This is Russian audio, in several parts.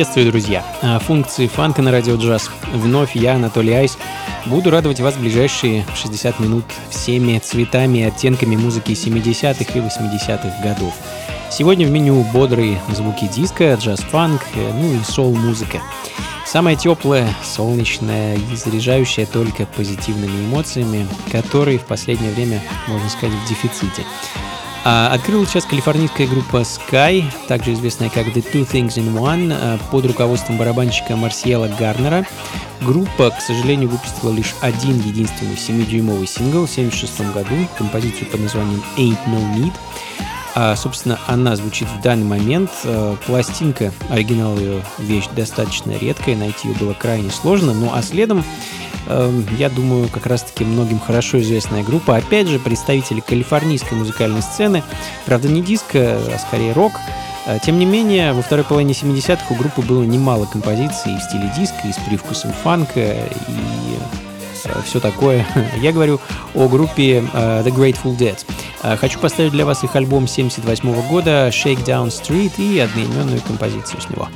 Приветствую, друзья! А, функции фанка на радио джаз. Вновь я, Анатолий Айс, буду радовать вас в ближайшие 60 минут всеми цветами и оттенками музыки 70-х и 80-х годов. Сегодня в меню бодрые звуки диска, джаз-фанк, э, ну и соул-музыка. Самое теплое, солнечное, и заряжающая только позитивными эмоциями, которые в последнее время, можно сказать, в дефиците. А, открыла сейчас калифорнийская группа Sky, также известная как The Two Things in One, а, под руководством барабанщика Марсиела Гарнера. Группа, к сожалению, выпустила лишь один единственный 7-дюймовый сингл в 1976 году, композицию под названием Ain't No Need. А, собственно, она звучит в данный момент. А, пластинка, оригинал ее вещь достаточно редкая, найти ее было крайне сложно. Ну а следом Эм, я думаю, как раз-таки многим хорошо известная группа. Опять же, представители калифорнийской музыкальной сцены. Правда, не диско, а скорее рок. Э, тем не менее, во второй половине 70-х у группы было немало композиций в стиле диска, и с привкусом фанка, и э, все такое. Я говорю о группе э, The Grateful Dead. Хочу поставить для вас их альбом 78 года Shakedown Street и одноименную композицию с него.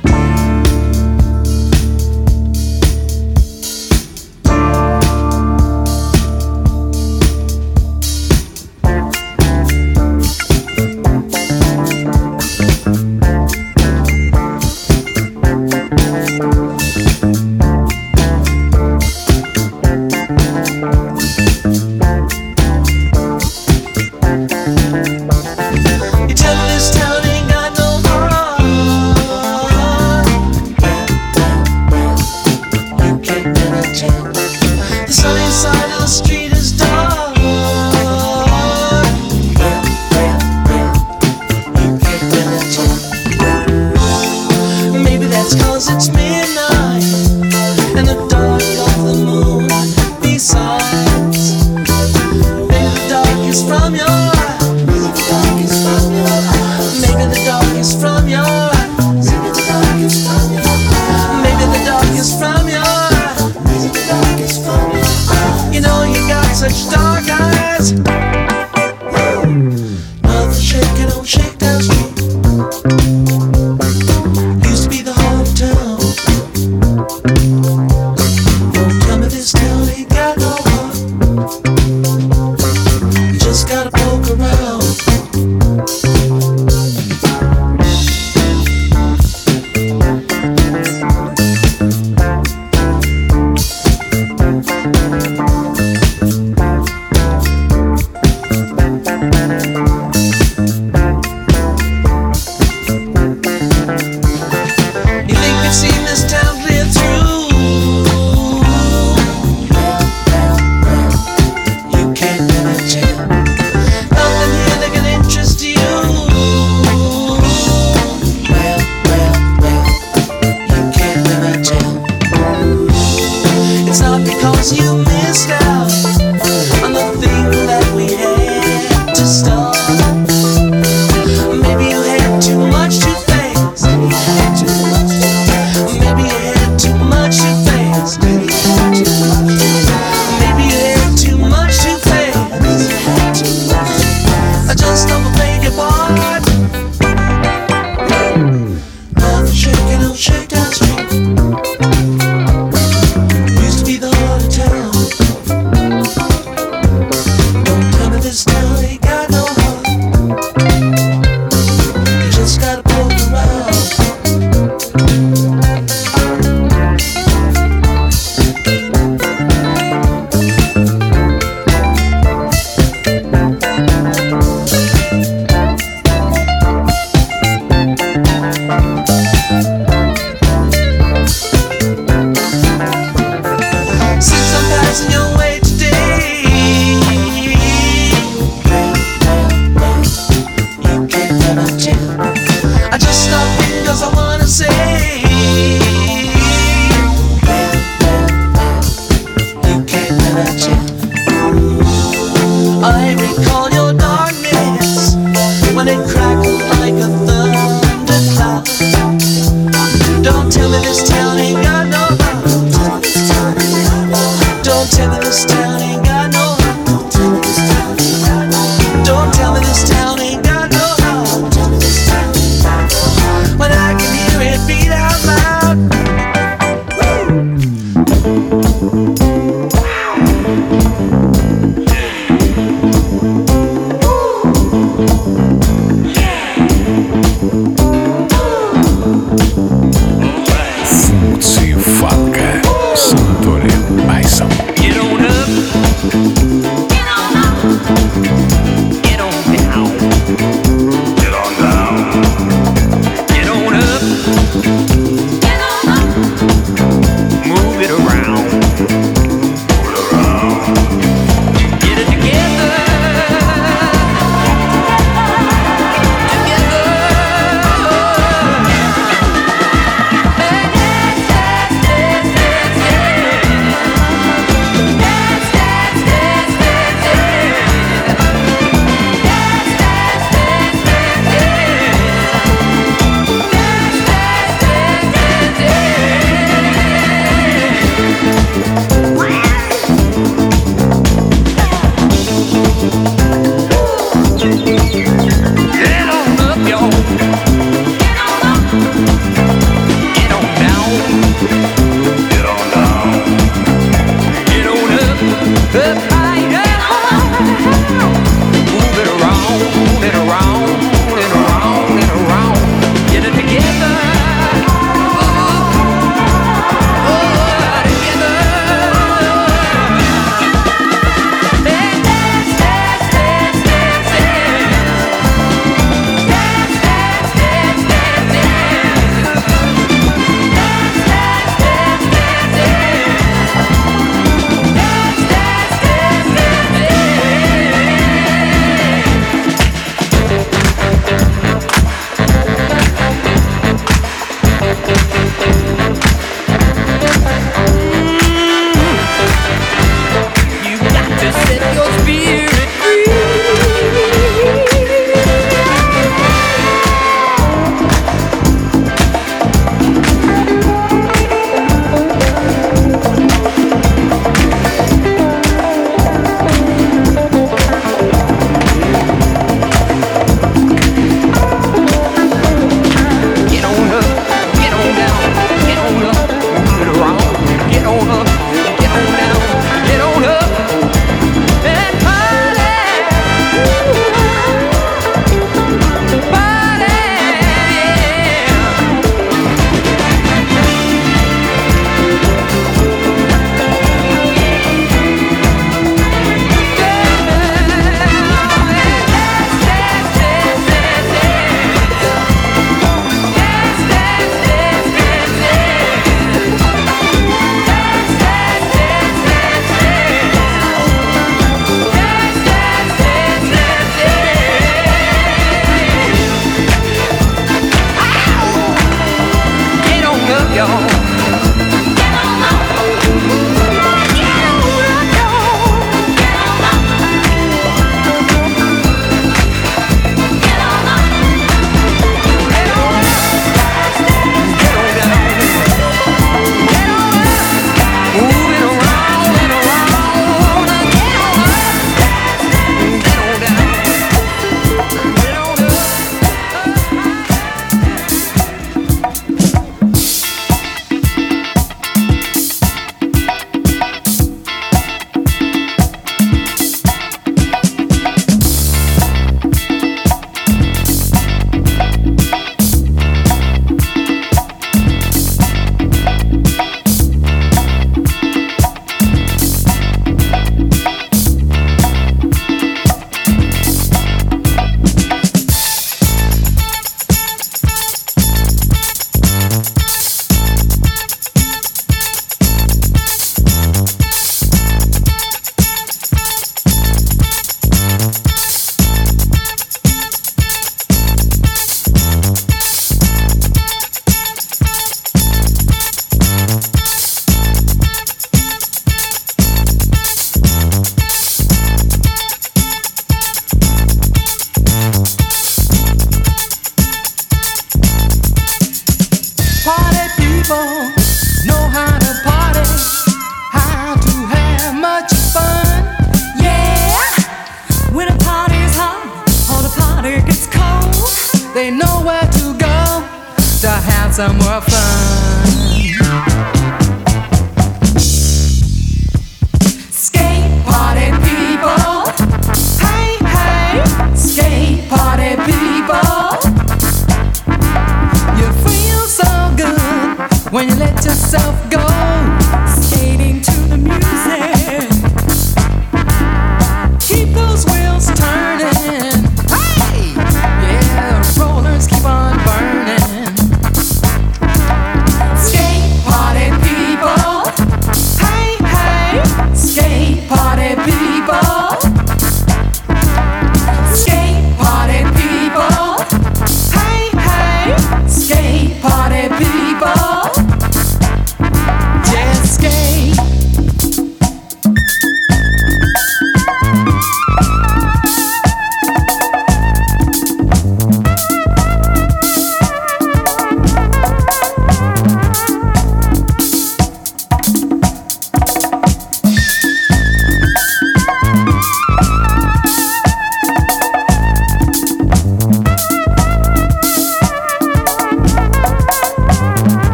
your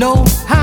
know how.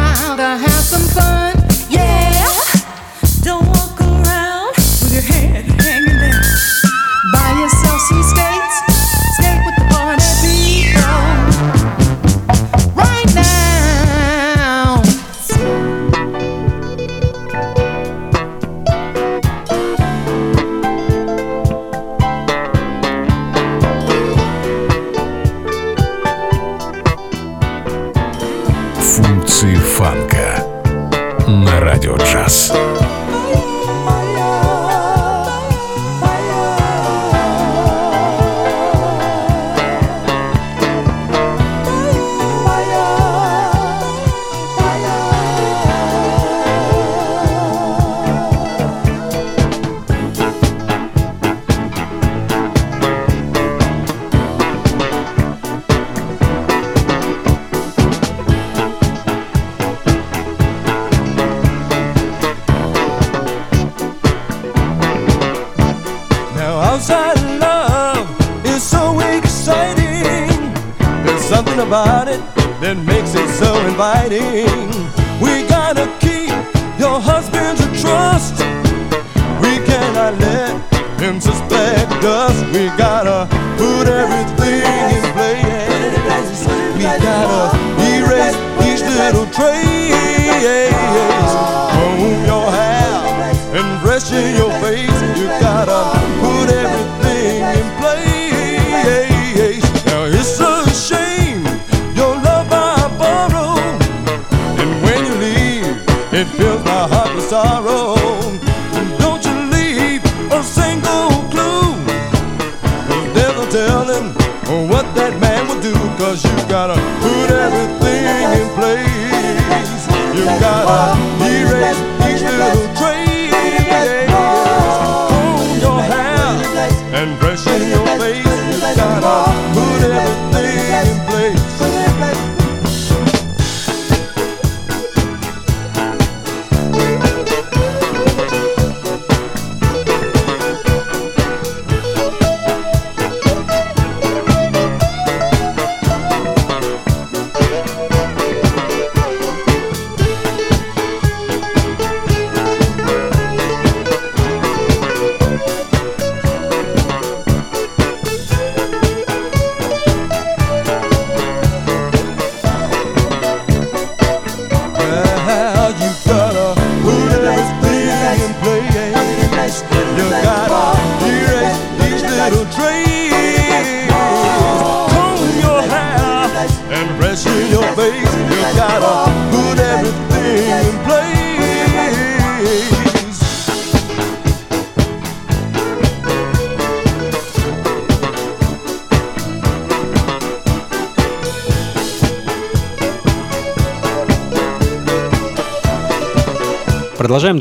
Cause you got a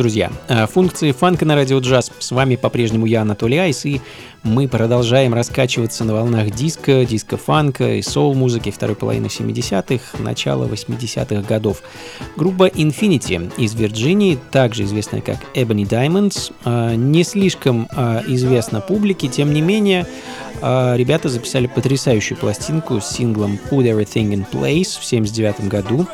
друзья. Э, функции фанка на радио джаз. С вами по-прежнему я, Анатолий Айс, и мы продолжаем раскачиваться на волнах диска, диска-фанка и соул-музыки второй половины 70-х, начала 80-х годов. Группа Infinity из Вирджинии, также известная как Ebony Diamonds, а, не слишком а, известна публике, тем не менее, а, ребята записали потрясающую пластинку с синглом Put Everything in Place в 1979 году.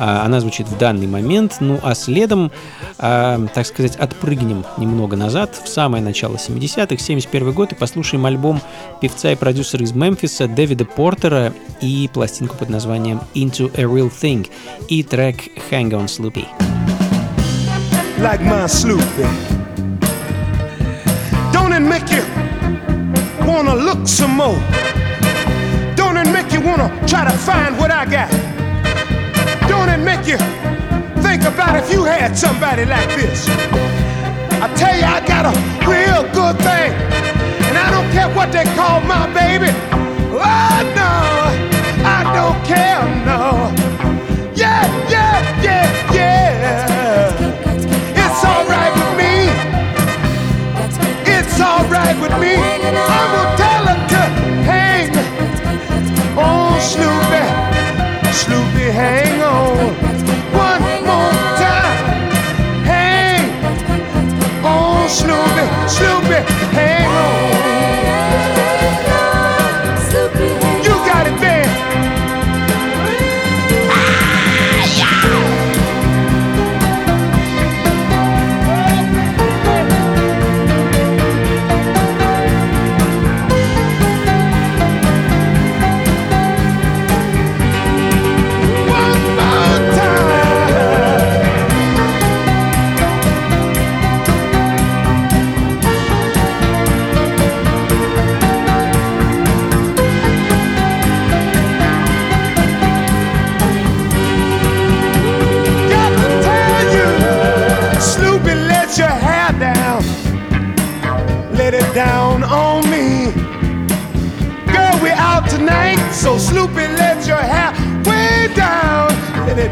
Она звучит в данный момент, ну а следом, так сказать, отпрыгнем немного назад, в самое начало 70-х, 71 год, и послушаем альбом певца и продюсера из Мемфиса Дэвида Портера и пластинку под названием Into a Real Thing и трек Hang on, Sloopy. Like my Sloopy. Don't it make you wanna look some more? Don't it make you wanna try to find what I got? Don't it make you think about if you had somebody like this? I tell you, I got a real good thing, and I don't care what they call my baby. Oh no, I don't care no. all right with me. I am gonna tell her to hang on, Snoopy. Snoopy, hang on. One more time. Hang on, Snoopy. Snoopy.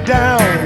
down.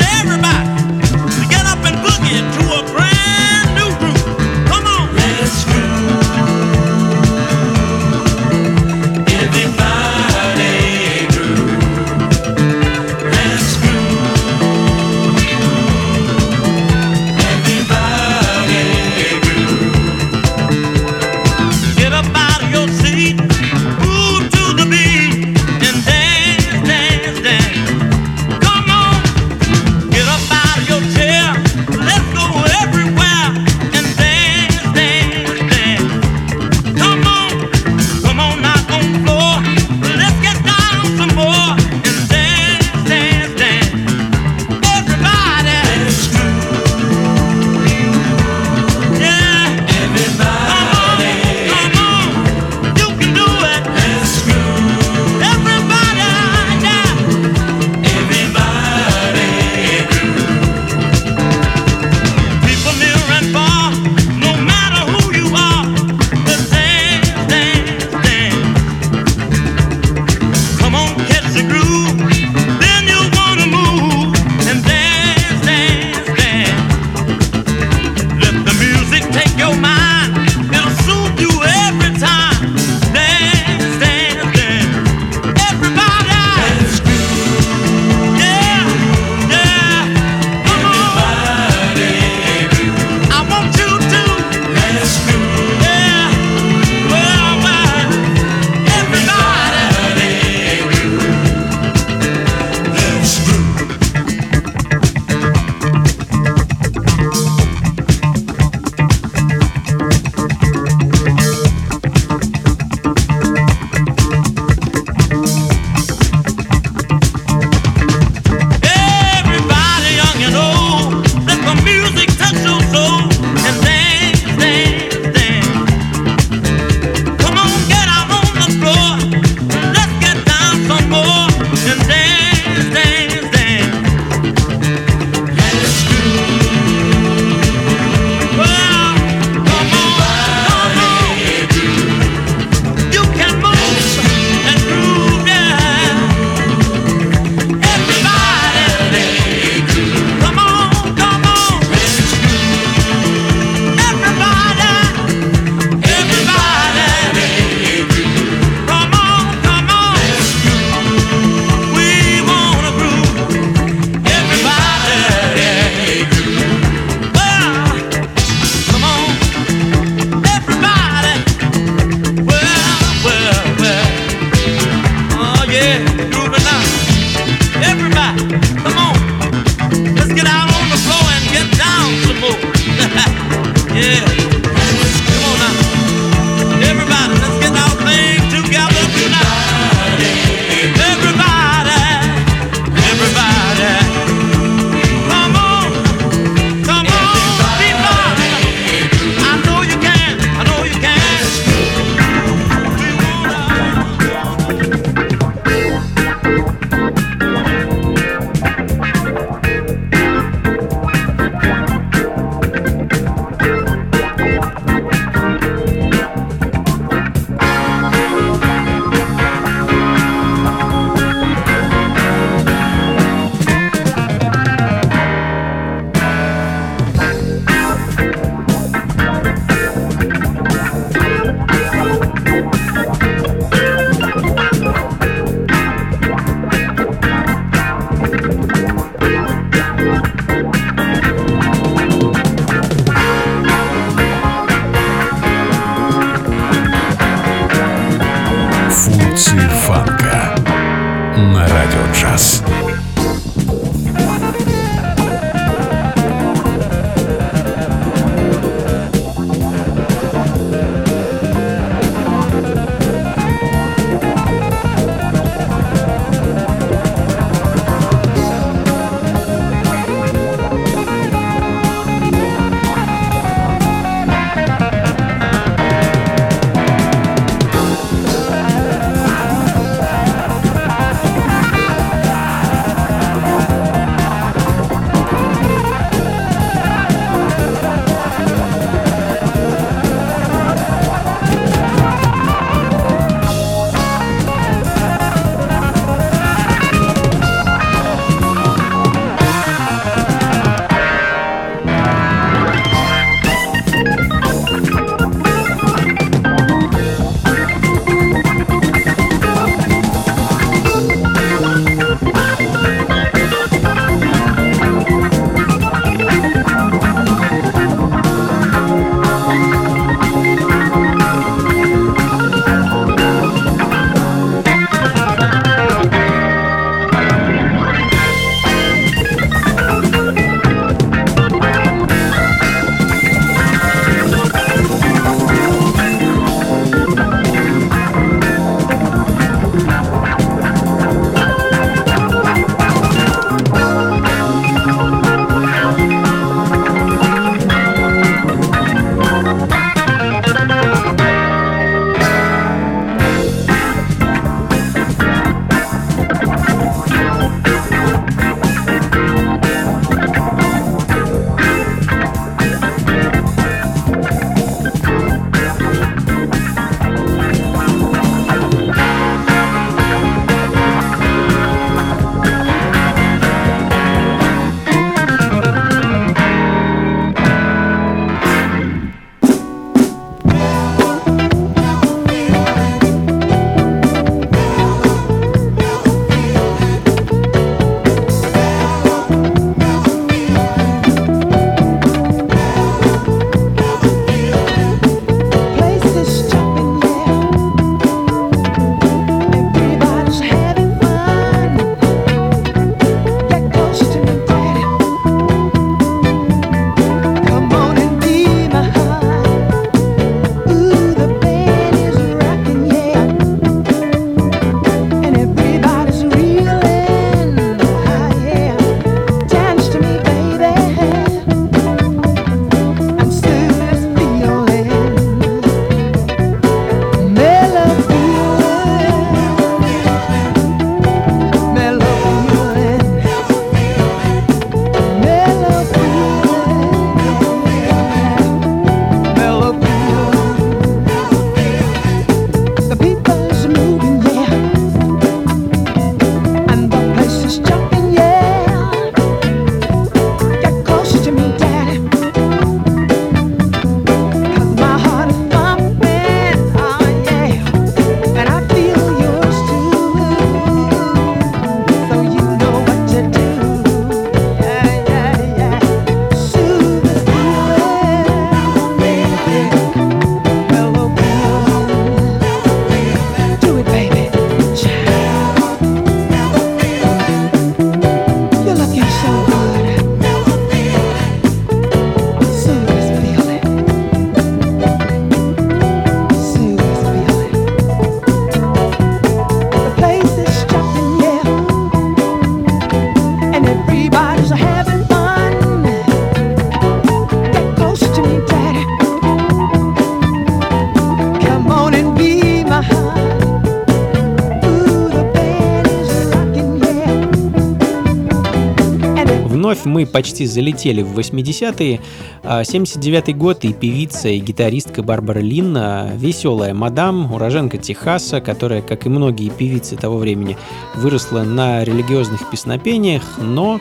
вновь мы почти залетели в 80-е. 79-й а, год и певица и гитаристка Барбара Лин, веселая мадам, уроженка Техаса, которая, как и многие певицы того времени, выросла на религиозных песнопениях, но...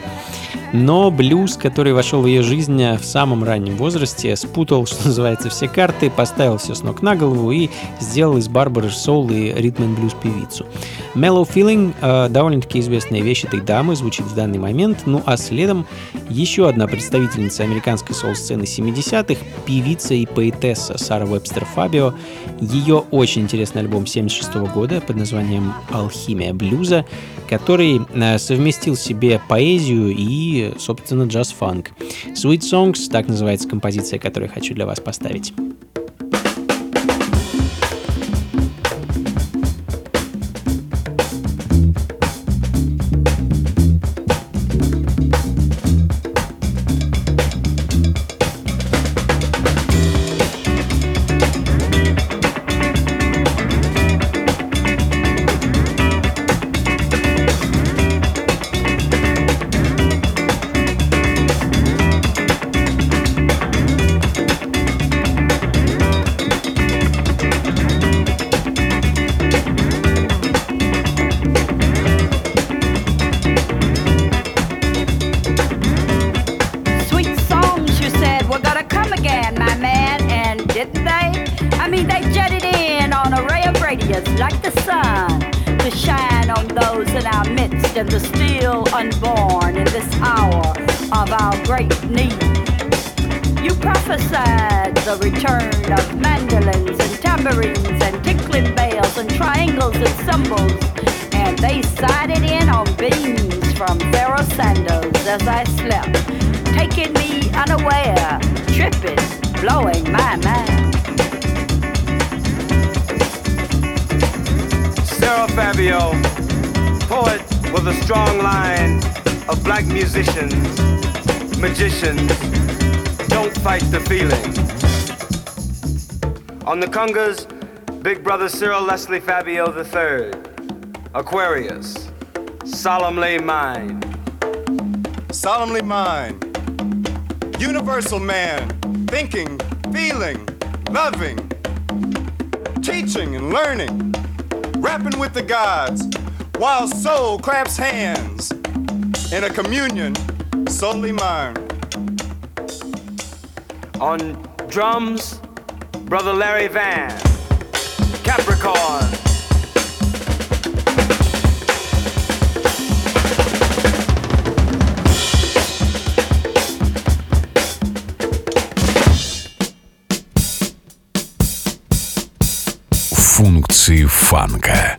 Но блюз, который вошел в ее жизнь а, в самом раннем возрасте, спутал, что называется, все карты, поставил все с ног на голову и сделал из Барбары соул и ритм и блюз певицу. Mellow Feeling а, довольно-таки известная вещь этой дамы звучит в данный момент, ну а следом еще одна представительница американской соул-сцены 70-х, певица и поэтесса Сара Вебстер Фабио. Ее очень интересный альбом 76 года под названием «Алхимия блюза», который э, совместил в себе поэзию и, собственно, джаз-фанк. «Sweet Songs» — так называется композиция, которую я хочу для вас поставить. born in this hour of our great need. You prophesied the return of mandolins and tambourines and tinkling bells and triangles and cymbals, and they sided in on beams from Sarah Sanders as I slept, taking me unaware, tripping, blowing my mind. Sarah Fabio, poet with a strong line of black musicians, magicians, don't fight the feeling. On the congas, Big Brother Cyril Leslie Fabio III, Aquarius, solemnly mine. Solemnly mine, universal man, thinking, feeling, loving, teaching and learning, rapping with the gods while soul claps hands in a communion solely mine. On drums, Brother Larry Van, Capricorn. Функции фанка.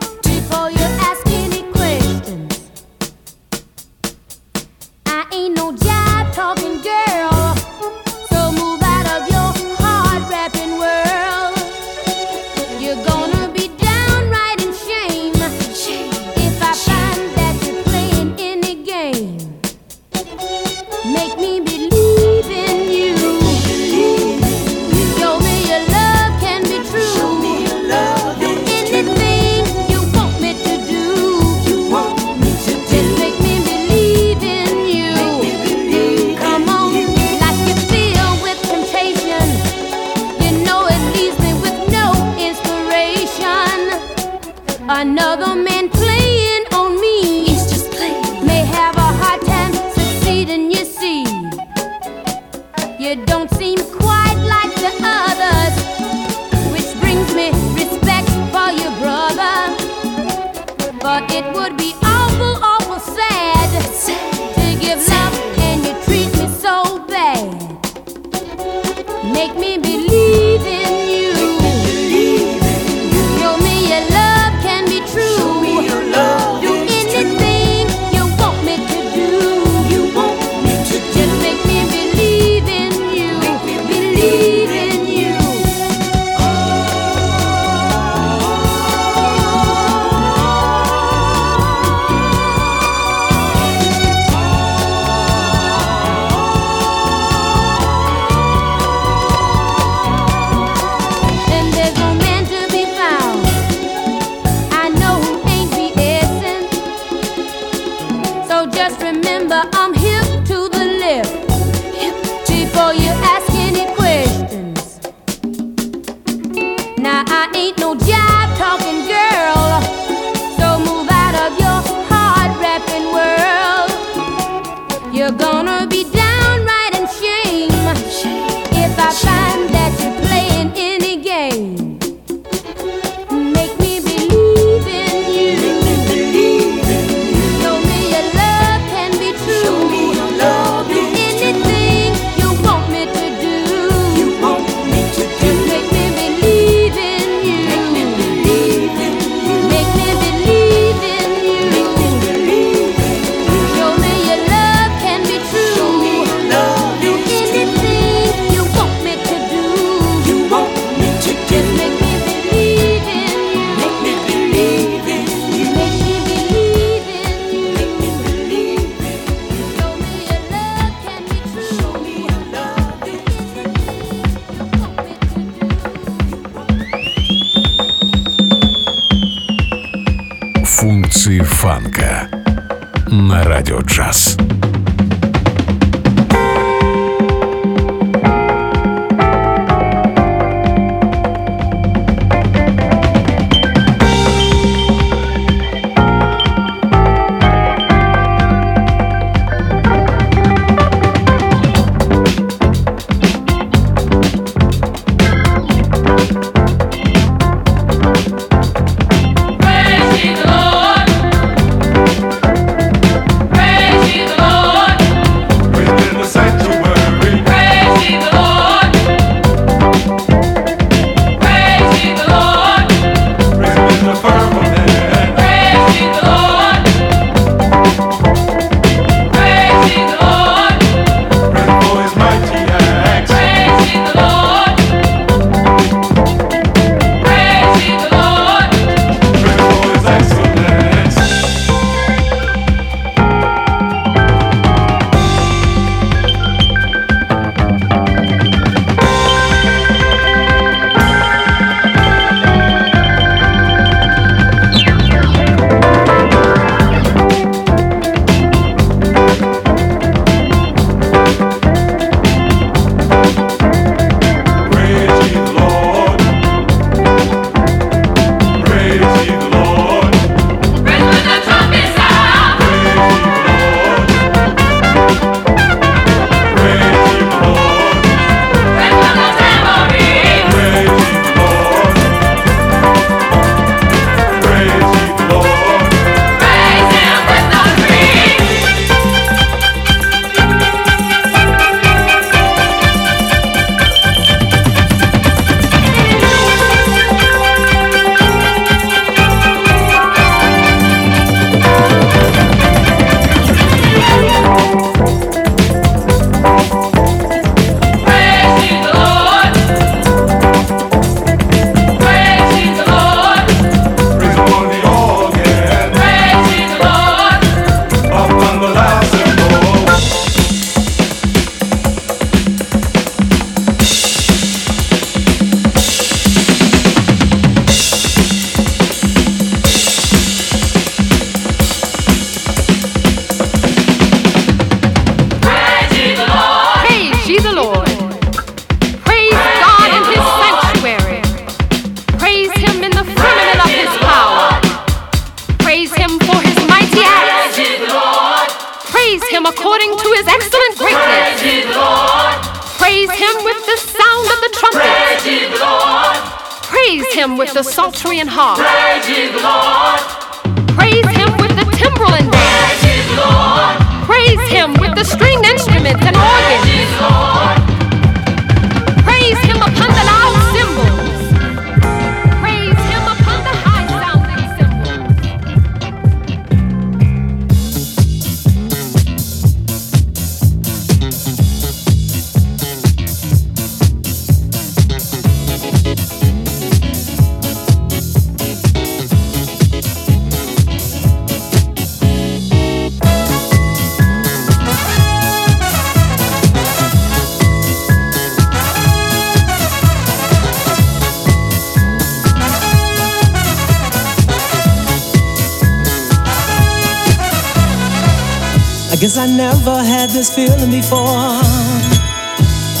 this feeling before.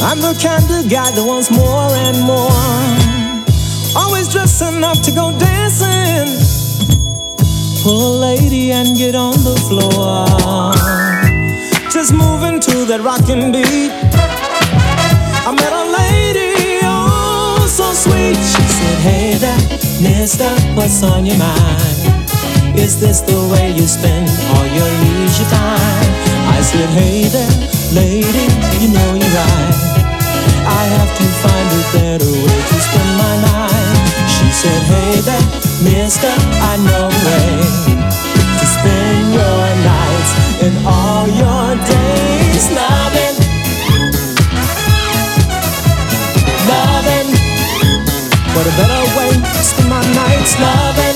I'm the kind of guy that wants more and more. Always dressing up to go dancing. Pull a lady and get on the floor. Just moving to that rockin' beat. I met a lady, oh, so sweet. She said, Hey there, mister, what's on your mind? Is this the way you spend all your leisure time? said, Hey there, lady, you know you're right. I have to find a better way to spend my life. She said, Hey there, mister, I know a way to spend your nights and all your days loving. Loving. What a better way to spend my nights loving.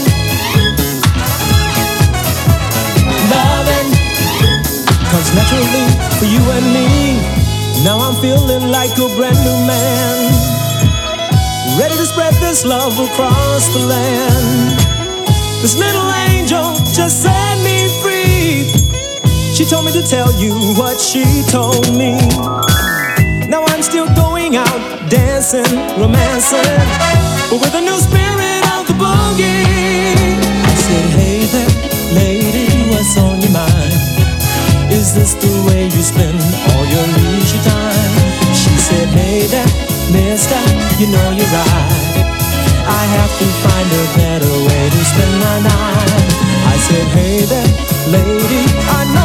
naturally for you and me. Now I'm feeling like a brand new man, ready to spread this love across the land. This little angel just set me free. She told me to tell you what she told me. Now I'm still going out dancing, romancing, but with a new spirit of the boogie. I said, Hey there, lady, what's on your mind? Is this the way you spend all your leisure time? She said, Hey there, mister, you know you're right. I have to find a better way to spend my night. I said, Hey there, lady, I know.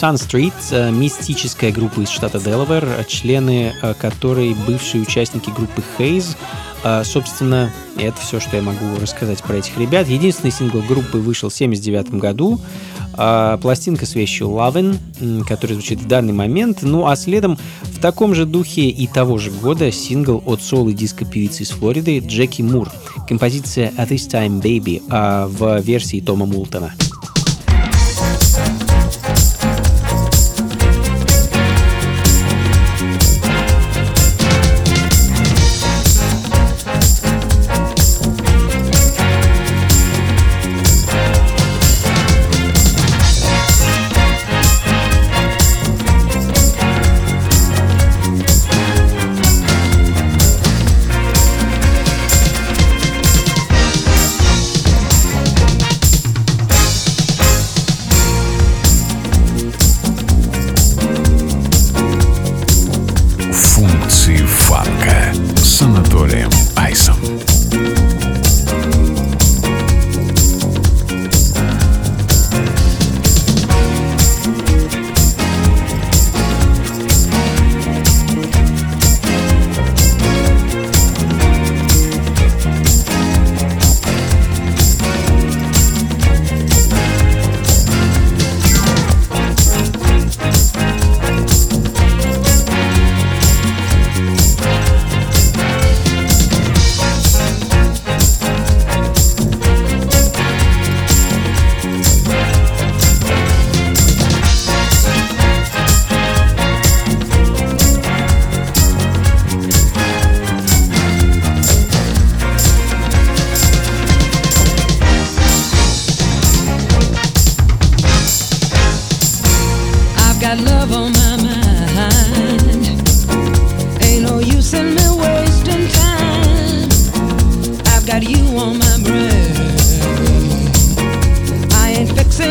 Sun Street, э, мистическая группа из штата Делавэр, э, члены э, которой бывшие участники группы Haze. Собственно, это все, что я могу рассказать про этих ребят. Единственный сингл группы вышел в 79 году. Пластинка с вещью Lovin, которая звучит в данный момент. Ну а следом в таком же духе и того же года сингл от соло диско певицы из Флориды Джеки Мур. Композиция At This Time Baby в версии Тома Мултона.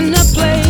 in a place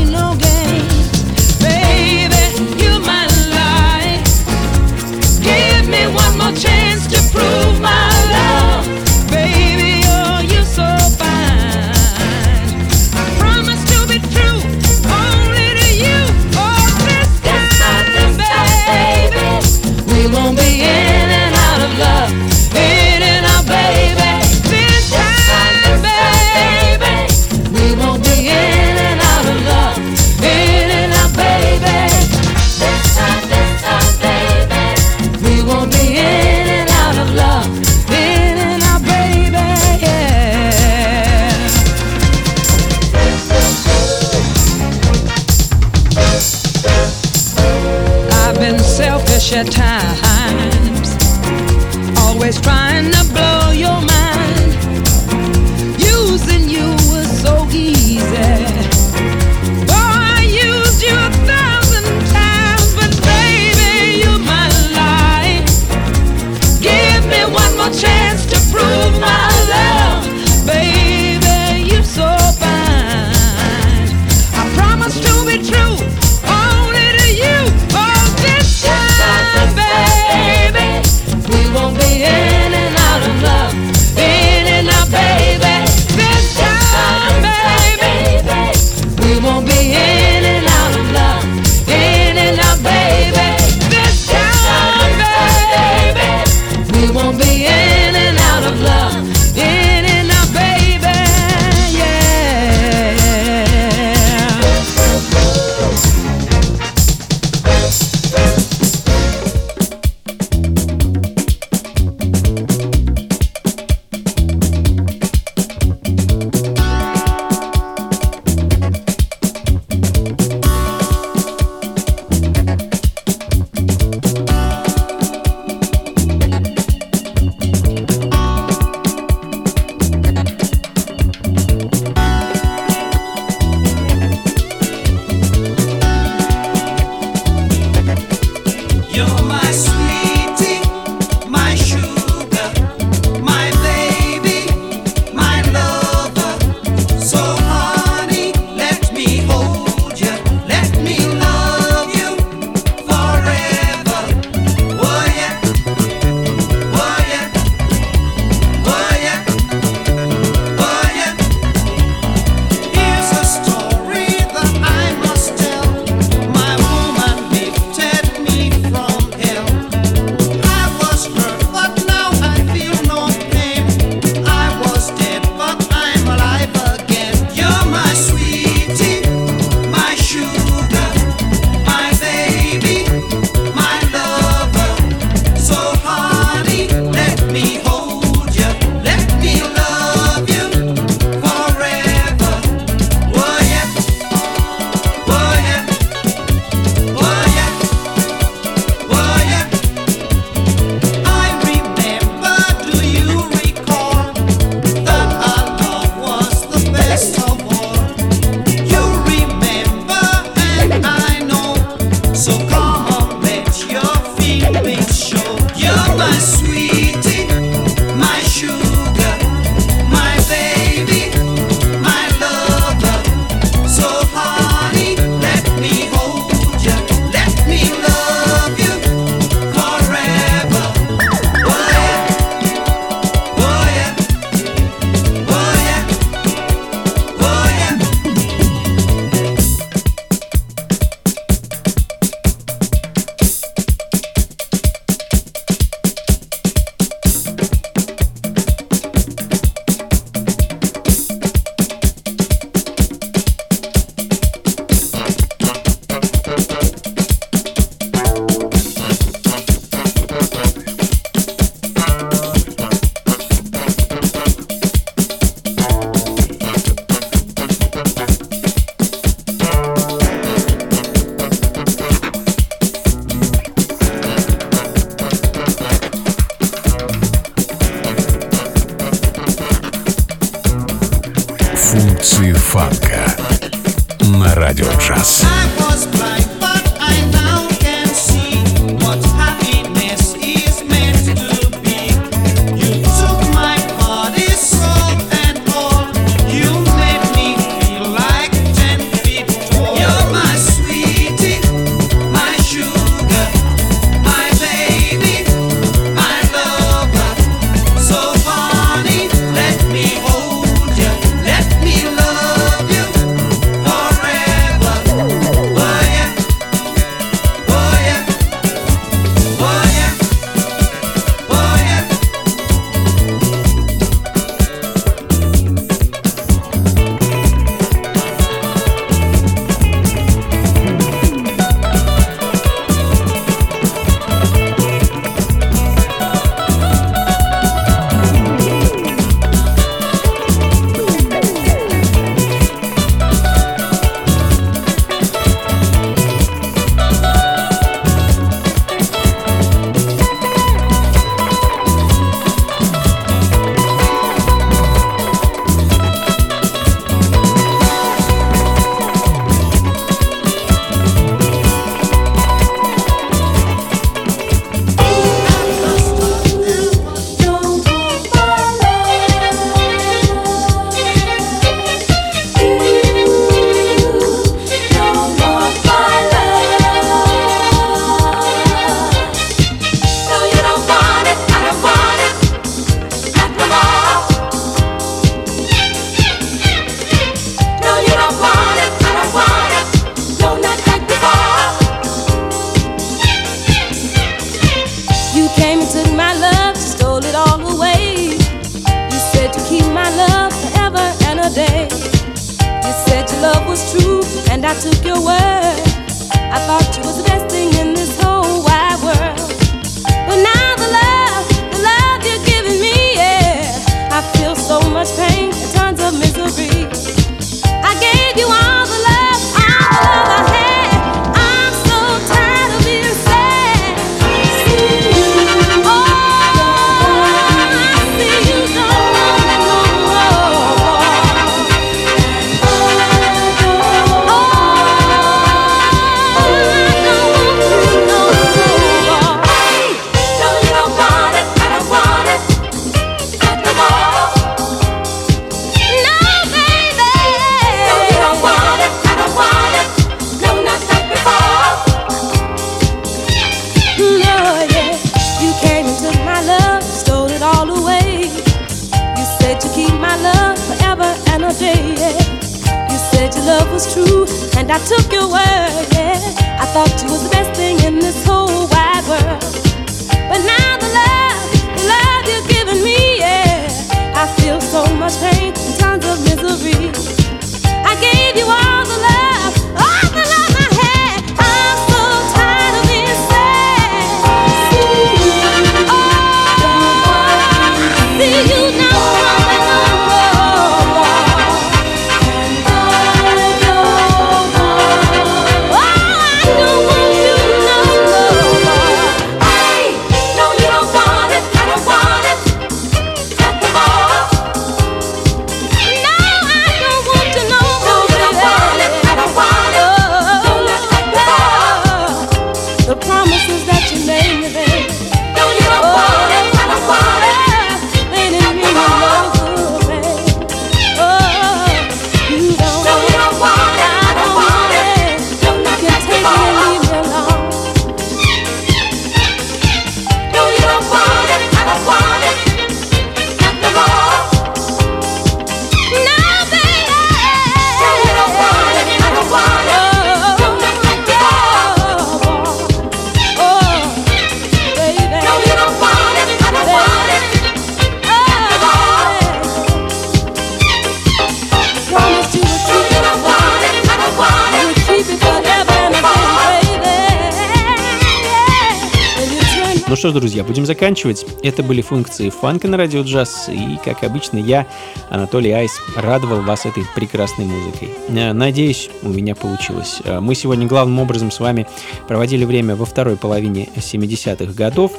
что ж, друзья, будем заканчивать. Это были функции фанка на радио джаз. И, как обычно, я, Анатолий Айс, радовал вас этой прекрасной музыкой. Э, надеюсь, у меня получилось. Э, мы сегодня главным образом с вами проводили время во второй половине 70-х годов.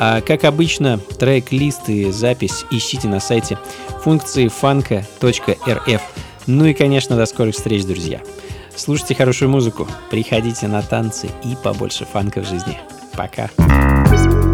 А, как обычно, трек-лист и запись ищите на сайте функции фанка.рф. Ну и, конечно, до скорых встреч, друзья. Слушайте хорошую музыку, приходите на танцы и побольше фанка в жизни. Пока. Пока. Christmas.